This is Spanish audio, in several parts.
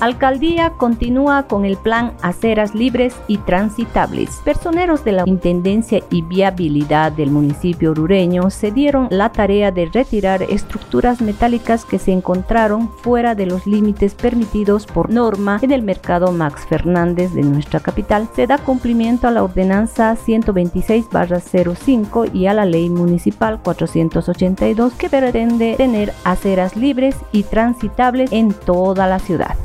Alcaldía continúa con el plan Aceras Libres y Transitables. Personeros de la Intendencia y Viabilidad del municipio orureño se dieron la tarea de retirar estructuras metálicas que se encontraron fuera de los límites permitidos por norma en el mercado Max Fernández de nuestra capital. Se da cumplimiento a la ordenanza 126-05 y a la ley municipal 482 que pretende tener aceras libres y transitables en toda la ciudad.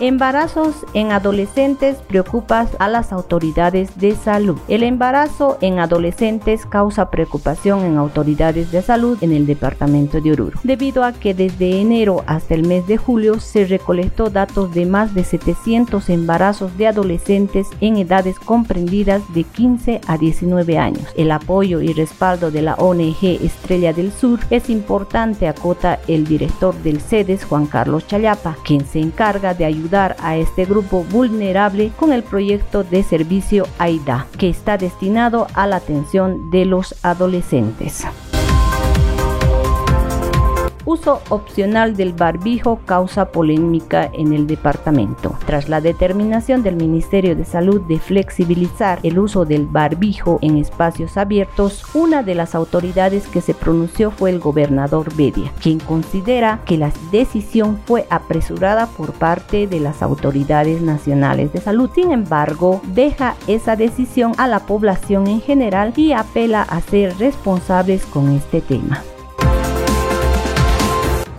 Embarazos en adolescentes preocupa a las autoridades de salud. El embarazo en adolescentes causa preocupación en autoridades de salud en el departamento de Oruro, debido a que desde enero hasta el mes de julio se recolectó datos de más de 700 embarazos de adolescentes en edades comprendidas de 15 a 19 años. El apoyo y respaldo de la ONG Estrella del Sur es importante, acota el director del CEDES, Juan Carlos Chayapa, quien se encarga de ayudar a este grupo vulnerable con el proyecto de servicio AIDA, que está destinado a la atención de los adolescentes. Uso opcional del barbijo causa polémica en el departamento. Tras la determinación del Ministerio de Salud de flexibilizar el uso del barbijo en espacios abiertos, una de las autoridades que se pronunció fue el gobernador Bedia, quien considera que la decisión fue apresurada por parte de las autoridades nacionales de salud. Sin embargo, deja esa decisión a la población en general y apela a ser responsables con este tema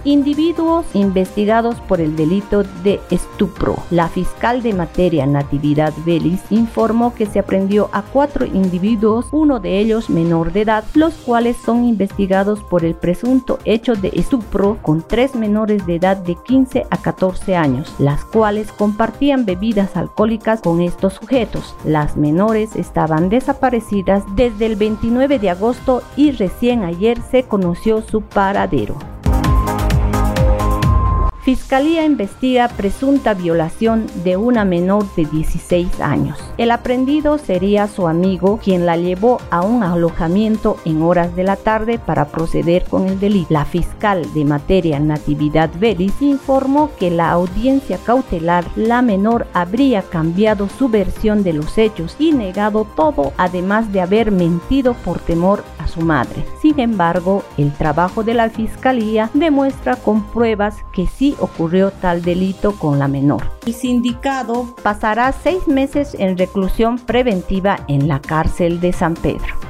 individuos investigados por el delito de estupro. La fiscal de materia Natividad Vélez informó que se aprendió a cuatro individuos, uno de ellos menor de edad, los cuales son investigados por el presunto hecho de estupro con tres menores de edad de 15 a 14 años, las cuales compartían bebidas alcohólicas con estos sujetos. Las menores estaban desaparecidas desde el 29 de agosto y recién ayer se conoció su paradero. Fiscalía investiga presunta violación de una menor de 16 años. El aprendido sería su amigo quien la llevó a un alojamiento en horas de la tarde para proceder con el delito. La fiscal de materia Natividad Vélez informó que la audiencia cautelar la menor habría cambiado su versión de los hechos y negado todo, además de haber mentido por temor su madre. Sin embargo, el trabajo de la fiscalía demuestra con pruebas que sí ocurrió tal delito con la menor. El sindicado pasará seis meses en reclusión preventiva en la cárcel de San Pedro.